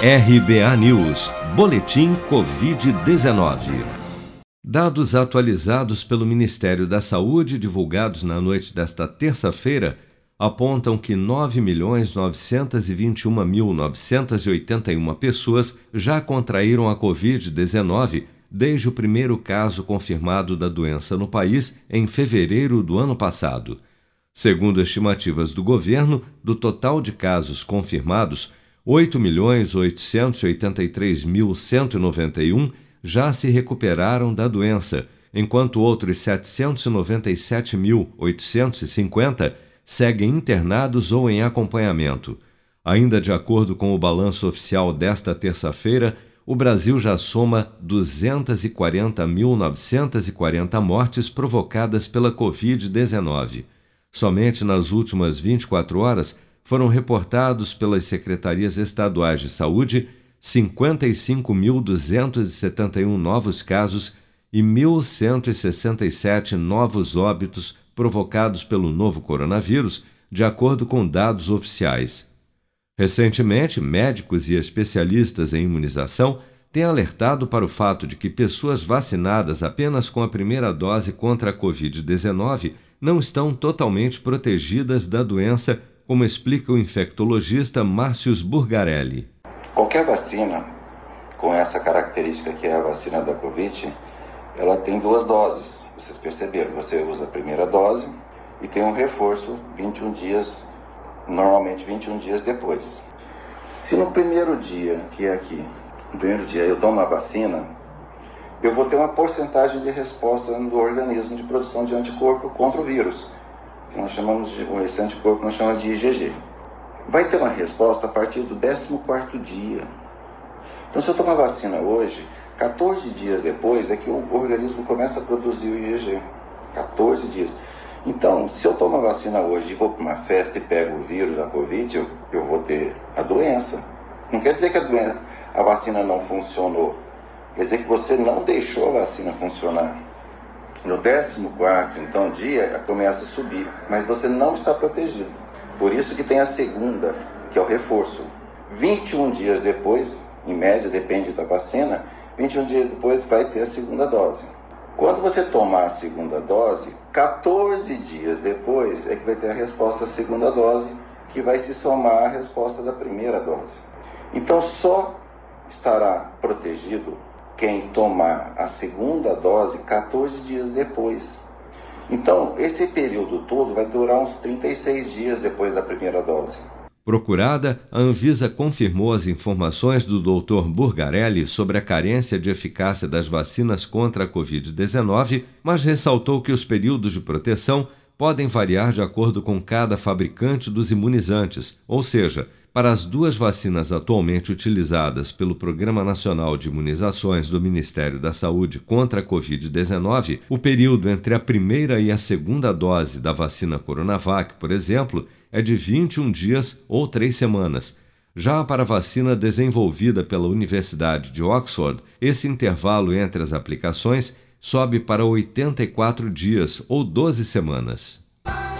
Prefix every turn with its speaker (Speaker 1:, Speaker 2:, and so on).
Speaker 1: RBA News, Boletim Covid-19. Dados atualizados pelo Ministério da Saúde, divulgados na noite desta terça-feira, apontam que 9.921.981 pessoas já contraíram a Covid-19 desde o primeiro caso confirmado da doença no país em fevereiro do ano passado. Segundo estimativas do governo, do total de casos confirmados, 8.883.191 já se recuperaram da doença, enquanto outros 797.850 seguem internados ou em acompanhamento. Ainda de acordo com o balanço oficial desta terça-feira, o Brasil já soma 240.940 mortes provocadas pela Covid-19. Somente nas últimas 24 horas, foram reportados pelas secretarias estaduais de saúde 55.271 novos casos e 1.167 novos óbitos provocados pelo novo coronavírus, de acordo com dados oficiais. Recentemente, médicos e especialistas em imunização têm alertado para o fato de que pessoas vacinadas apenas com a primeira dose contra a Covid-19 não estão totalmente protegidas da doença como explica o infectologista Márcios Burgarelli.
Speaker 2: Qualquer vacina com essa característica que é a vacina da Covid, ela tem duas doses. Vocês perceberam? Você usa a primeira dose e tem um reforço 21 dias, normalmente 21 dias depois. Se no primeiro dia, que é aqui, no primeiro dia eu tomo a vacina, eu vou ter uma porcentagem de resposta do organismo de produção de anticorpo contra o vírus que nós chamamos de, esse anticorpo nós chamamos de IgG. Vai ter uma resposta a partir do 14 dia. Então, se eu tomar vacina hoje, 14 dias depois é que o organismo começa a produzir o IgG. 14 dias. Então, se eu tomo a vacina hoje e vou para uma festa e pego o vírus da Covid, eu, eu vou ter a doença. Não quer dizer que a, doença, a vacina não funcionou. Quer dizer que você não deixou a vacina funcionar. No 14 então dia começa a subir, mas você não está protegido. Por isso que tem a segunda, que é o reforço. 21 dias depois, em média, depende da vacina, 21 dias depois vai ter a segunda dose. Quando você tomar a segunda dose, 14 dias depois é que vai ter a resposta à segunda dose, que vai se somar à resposta da primeira dose. Então só estará protegido quem tomar a segunda dose 14 dias depois. Então, esse período todo vai durar uns 36 dias depois da primeira dose.
Speaker 1: Procurada, a Anvisa confirmou as informações do Dr. Burgarelli sobre a carência de eficácia das vacinas contra a Covid-19, mas ressaltou que os períodos de proteção podem variar de acordo com cada fabricante dos imunizantes, ou seja, para as duas vacinas atualmente utilizadas pelo Programa Nacional de Imunizações do Ministério da Saúde contra a Covid-19, o período entre a primeira e a segunda dose da vacina Coronavac, por exemplo, é de 21 dias ou três semanas. Já para a vacina desenvolvida pela Universidade de Oxford, esse intervalo entre as aplicações sobe para 84 dias ou 12 semanas.